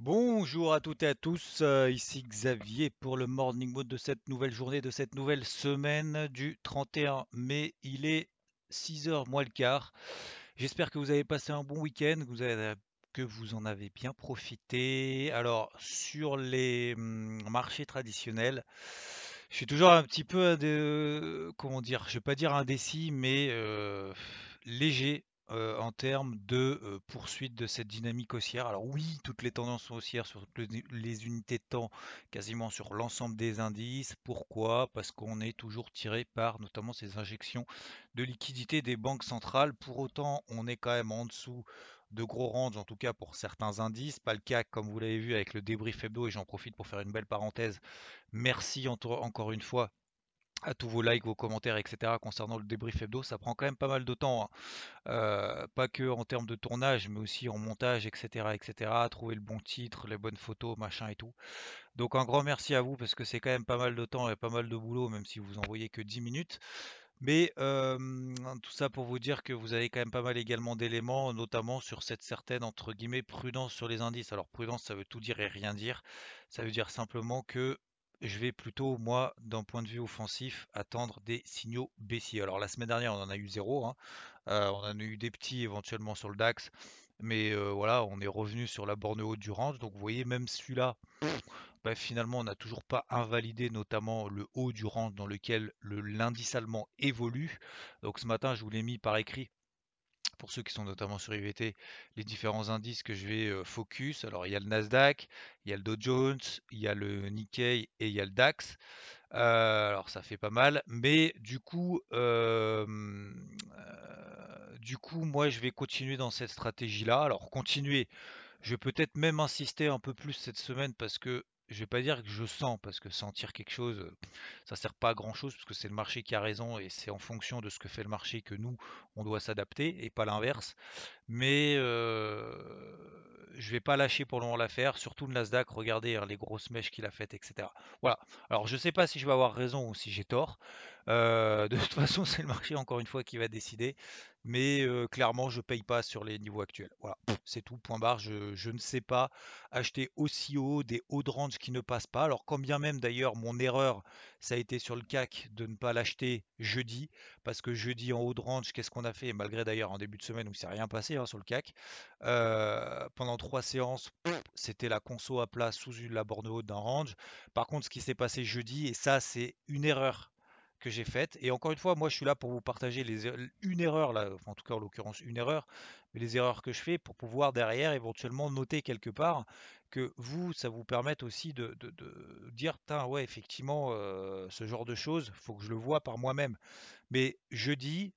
Bonjour à toutes et à tous, euh, ici Xavier pour le Morning Mode de cette nouvelle journée, de cette nouvelle semaine du 31 mai. Il est 6h moins le quart. J'espère que vous avez passé un bon week-end, que vous en avez bien profité. Alors, sur les hum, marchés traditionnels, je suis toujours un petit peu, de, comment dire, je vais pas dire indécis, mais euh, léger euh, en termes de euh, poursuite de cette dynamique haussière. Alors oui, toutes les tendances sont haussières sur toutes les unités de temps, quasiment sur l'ensemble des indices. Pourquoi? Parce qu'on est toujours tiré par notamment ces injections de liquidités des banques centrales. Pour autant, on est quand même en dessous de gros ranges, en tout cas pour certains indices. Pas le cas, comme vous l'avez vu, avec le débrief hebdo, et j'en profite pour faire une belle parenthèse. Merci encore une fois à tous vos likes, vos commentaires, etc. concernant le débrief hebdo. Ça prend quand même pas mal de temps, hein. euh, pas que en termes de tournage, mais aussi en montage, etc., etc. Trouver le bon titre, les bonnes photos, machin et tout. Donc un grand merci à vous parce que c'est quand même pas mal de temps et pas mal de boulot, même si vous envoyez que 10 minutes. Mais tout ça pour vous dire que vous avez quand même pas mal également d'éléments, notamment sur cette certaine entre guillemets prudence sur les indices. Alors prudence, ça veut tout dire et rien dire. Ça veut dire simplement que je vais plutôt, moi, d'un point de vue offensif, attendre des signaux baissiers. Alors la semaine dernière, on en a eu zéro. Hein. on en a eu des petits éventuellement sur le DAX. Mais voilà, on est revenu sur la borne haute du range. Donc vous voyez, même celui-là, bah, finalement, on n'a toujours pas invalidé notamment le haut du range dans lequel l'indice allemand évolue. Donc ce matin, je vous l'ai mis par écrit pour ceux qui sont notamment sur IVT, les différents indices que je vais focus. Alors il y a le Nasdaq, il y a le Dow Jones, il y a le Nikkei et il y a le DAX. alors ça fait pas mal, mais du coup, du coup, moi je vais continuer dans cette stratégie-là. Alors continuer, je vais peut-être même insister un peu plus cette semaine parce que je vais pas dire que je sens, parce que sentir quelque chose, ça sert pas à grand chose, parce que c'est le marché qui a raison et c'est en fonction de ce que fait le marché que nous, on doit s'adapter et pas l'inverse. Mais euh, je vais pas lâcher pour le moment l'affaire, surtout le Nasdaq, regardez hein, les grosses mèches qu'il a faites, etc. Voilà. Alors je sais pas si je vais avoir raison ou si j'ai tort. Euh, de toute façon, c'est le marché encore une fois qui va décider mais clairement je paye pas sur les niveaux actuels. Voilà, c'est tout, point barre, je, ne sais pas acheter aussi haut des hauts de range qui ne passent pas. Alors quand bien même d'ailleurs mon erreur, ça a été sur le CAC de ne pas l'acheter jeudi, parce que jeudi en haut de range, qu'est-ce qu'on a fait? Malgré d'ailleurs en début de semaine où il s'est rien passé hein, sur le CAC, pendant trois séances, c'était la conso à plat sous la borne haute d'un range. Par contre, ce qui s'est passé jeudi, et ça c'est une erreur que j'ai faite. Et encore une fois, moi, je suis là pour vous partager les, er, une erreur, là, en tout cas, en l'occurrence, une erreur, mais les erreurs que je fais pour pouvoir derrière éventuellement noter quelque part que vous, ça vous permette aussi de, de, dire, ouais, effectivement, euh, ce genre de choses, faut que je le vois par moi-même. Mais je dis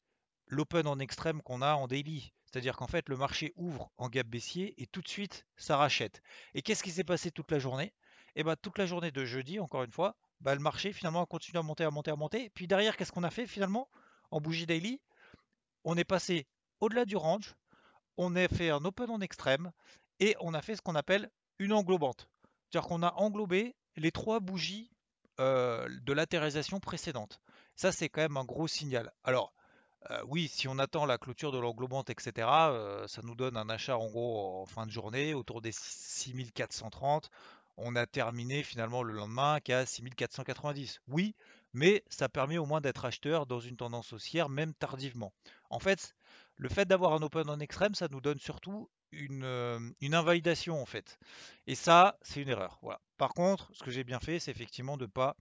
l'open en extrême qu'on a en daily. C'est-à-dire qu'en fait, le marché ouvre en gap baissier et tout de suite, ça rachète. Et qu'est-ce qui s'est passé toute la journée? Eh bien, toute la journée de jeudi, encore une fois, bah, le marché finalement a continué à monter, à monter, à monter. Puis derrière, qu'est-ce qu'on a fait finalement? En bougie daily On est passé au-delà du range, on a fait un open en extrême et on a fait ce qu'on appelle une englobante. C'est-à-dire qu'on a englobé les trois bougies euh, de latéralisation précédente. Ça, c'est quand même un gros signal. Alors, euh, oui, si on attend la clôture de l'englobante, etc., euh, ça nous donne un achat en gros en fin de journée autour des 6430 on a terminé finalement le lendemain qu'à 6490. Oui, mais ça permet au moins d'être acheteur dans une tendance haussière, même tardivement. En fait, le fait d'avoir un open en extrême, ça nous donne surtout une, euh, invalidation en fait. Et ça, c'est une erreur. Voilà. Par contre, ce que j'ai bien fait, c'est effectivement de ne pas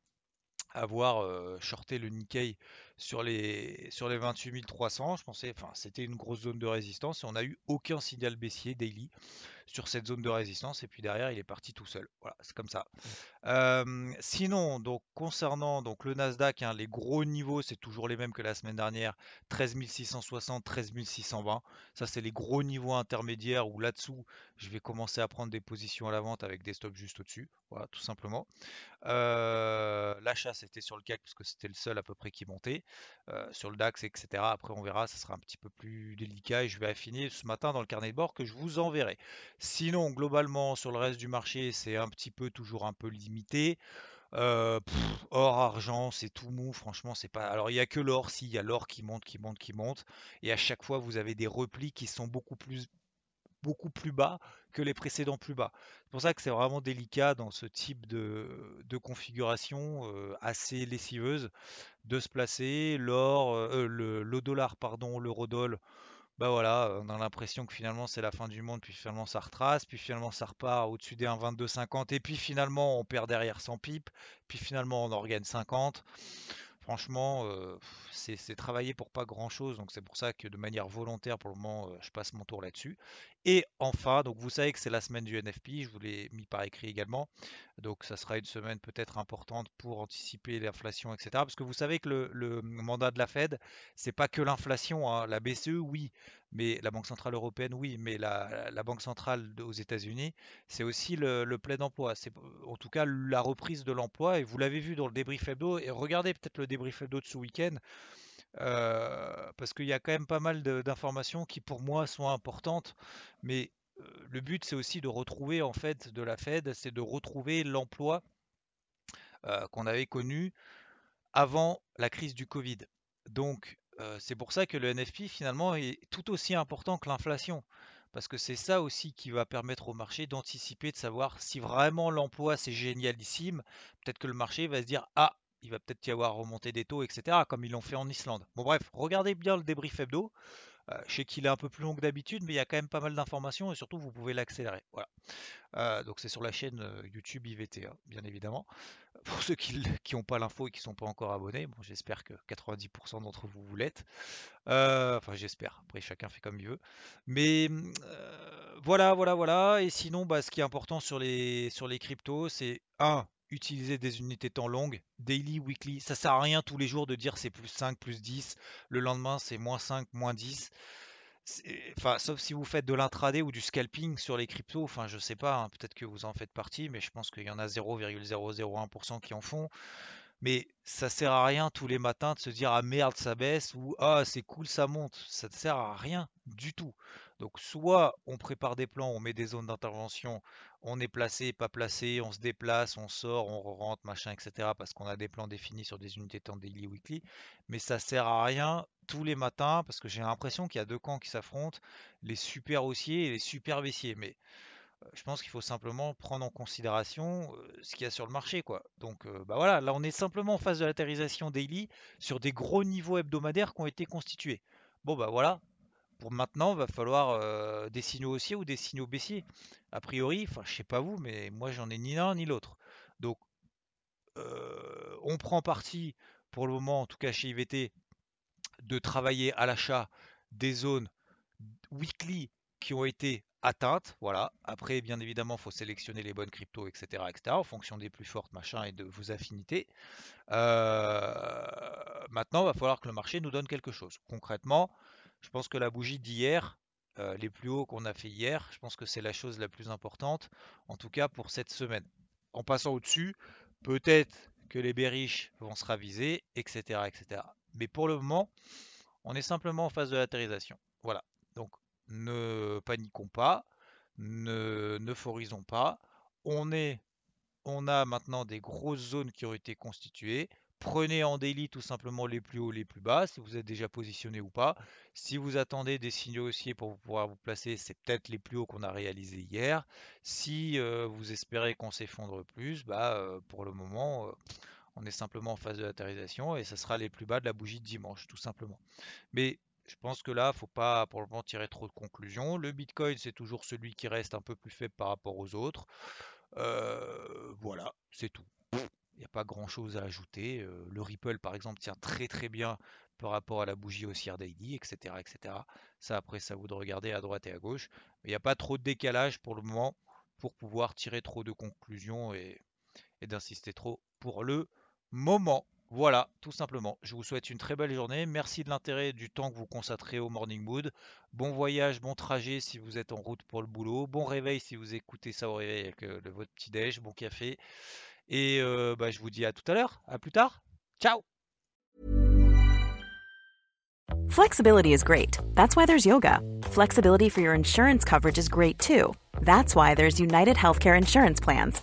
avoir euh, shorté le Nikkei sur les, sur les 28 300. Je pensais, enfin, c'était une grosse zone de résistance et on n'a eu aucun signal baissier daily sur cette zone de résistance et puis derrière il est parti tout seul. Voilà, c'est comme ça. Euh, sinon, donc concernant donc le Nasdaq, hein, les gros niveaux c'est toujours les mêmes que la semaine dernière, 13 660, 13 620. Ça c'est les gros niveaux intermédiaires où là-dessous je vais commencer à prendre des positions à la vente avec des stops juste au-dessus. Voilà, tout simplement. Euh, l'achat c'était sur le CAC parce que c'était le seul à peu près qui montait. Euh, sur le DAX, etc. Après on verra, ça sera un petit peu plus délicat et je vais affiner ce matin dans le carnet de bord que je vous enverrai. Sinon, globalement, sur le reste du marché, c'est un petit peu toujours un peu limité. Euh, or, argent, c'est tout mou. Franchement, c'est pas. Alors, il n'y a que l'or. Si, il y a l'or qui monte, qui monte, qui monte. Et à chaque fois, vous avez des replis qui sont beaucoup plus, beaucoup plus bas que les précédents plus bas. C'est pour ça que c'est vraiment délicat dans ce type de, configuration euh, assez lessiveuse de se placer. L'or, euh, le, le, dollar, pardon, l'eurodoll bah voilà, on a l'impression que finalement c'est la fin du monde, puis finalement ça retrace, puis finalement ça repart au-dessus des 1,2250, et puis finalement on perd derrière 100 pipes, puis finalement on en regagne 50. Franchement, euh, c'est travailler pour pas grand chose, donc c'est pour ça que de manière volontaire pour le moment euh, je passe mon tour là-dessus. Et enfin, donc vous savez que c'est la semaine du NFP, je vous l'ai mis par écrit également. Donc ça sera une semaine peut-être importante pour anticiper l'inflation, etc. Parce que vous savez que le, mandat de la Fed, c'est pas que l'inflation. Hein. La BCE, oui, mais la Banque Centrale Européenne, oui, mais la, Banque Centrale aux États-Unis, c'est aussi le, plein emploi. C'est en tout cas la reprise de l'emploi. Et vous l'avez vu dans le débrief hebdo. Et regardez peut-être le débrief hebdo de ce week-end. Euh, parce qu'il y a quand même pas mal d'informations qui pour moi sont importantes, mais euh, le but c'est aussi de retrouver en fait de la Fed, c'est de retrouver l'emploi euh, qu'on avait connu avant la crise du Covid. Donc c'est pour ça que le NFP finalement est tout aussi important que l'inflation. Parce que c'est ça aussi qui va permettre au marché d'anticiper, de savoir si vraiment l'emploi c'est génialissime. Peut-être que le marché va se dire Ah, il va peut-être y avoir remonté des taux, etc., comme ils l'ont fait en Islande. Bon bref, regardez bien le débrief hebdo. Euh, je sais qu'il est un peu plus long que d'habitude, mais il y a quand même pas mal d'informations et surtout vous pouvez l'accélérer. Voilà. Euh, donc c'est sur la chaîne euh, YouTube IVT, hein, bien évidemment. Pour ceux qui n'ont pas l'info et qui ne sont pas encore abonnés, bon, j'espère que 90% d'entre vous vous l'êtes. enfin j'espère, après chacun fait comme il veut. Mais voilà, voilà, voilà. Et sinon, bah, ce qui est important sur les, sur les cryptos, c'est un, utiliser des unités temps longues, daily, weekly. Ça sert à rien tous les jours de dire c'est plus 5, plus 10. Le lendemain, c'est moins 5, moins 10. Enfin, sauf si vous faites de l'intraday ou du scalping sur les cryptos. Enfin, je sais pas, hein, peut-être que vous en faites partie, mais je pense qu'il y en a 0,001% qui en font. Mais ça sert à rien tous les matins de se dire ah merde ça baisse ou ah c'est cool ça monte. Ça ne sert à rien du tout. Donc soit on prépare des plans, on met des zones d'intervention, on est placé, pas placé, on se déplace, on sort, on rentre, machin, etc. Parce qu'on a des plans définis sur des unités temps daily weekly. Mais ça sert à rien tous les matins parce que j'ai l'impression qu'il y a deux camps qui s'affrontent, les super haussiers et les super baissiers. Mais je pense qu'il faut simplement prendre en considération ce qu'il y a sur le marché. Donc bah voilà, là on est simplement en phase de latérisation daily sur des gros niveaux hebdomadaires qui ont été constitués. Bon bah voilà, pour maintenant, il va falloir des signaux haussiers ou des signaux baissiers. A priori, enfin je sais pas vous, mais moi j'en ai ni l'un ni l'autre. Donc on prend parti pour le moment, en tout cas chez IVT, de travailler à l'achat des zones weekly qui ont été atteinte. Voilà. Après, bien évidemment, il faut sélectionner les bonnes cryptos, etc., etc., en fonction des plus fortes, machin, et de vos affinités. Euh, maintenant, il va falloir que le marché nous donne quelque chose. Concrètement, je pense que la bougie d'hier, euh, les plus hauts qu'on a fait hier, je pense que c'est la chose la plus importante, en tout cas pour cette semaine. En passant au-dessus, peut-être que les bearish vont se raviser, etc., etc. Mais pour le moment, on est simplement en phase de latérisation. Voilà. Ne paniquons pas, ne euphorisons pas. On, est, on a maintenant des grosses zones qui ont été constituées. Prenez en daily tout simplement les plus hauts, les plus bas, si vous êtes déjà positionné ou pas. Si vous attendez des signaux haussiers pour pouvoir vous placer, c'est peut-être les plus hauts qu'on a réalisés hier. Si euh, vous espérez qu'on s'effondre plus, bah, euh, pour le moment, euh, on est simplement en phase de latérisation et ce sera les plus bas de la bougie de dimanche, tout simplement. Mais je pense que là, faut pas pour le moment tirer trop de conclusions. Le Bitcoin, c'est toujours celui qui reste un peu plus faible par rapport aux autres. Euh, voilà, c'est tout. Il n'y a pas grand chose à ajouter. le Ripple, par exemple, tient très très bien par rapport à la bougie haussière daily, etc., etc. Ça, après, ça vous de regarder à droite et à gauche. Il n'y a pas trop de décalage pour le moment pour pouvoir tirer trop de conclusions et d'insister trop pour le moment. Voilà, tout simplement. Je vous souhaite une très belle journée. Merci de l'intérêt du temps que vous consacrez au Morning Mood. Bon voyage, bon trajet si vous êtes en route pour le boulot. Bon réveil si vous écoutez ça au réveil avec euh, votre petit déj. Bon café. Et euh, bah, je vous dis à tout à l'heure. À plus tard. Ciao Flexibility is great. That's why there's yoga. Flexibility for your insurance coverage is great too. That's why there's United Healthcare Insurance Plans.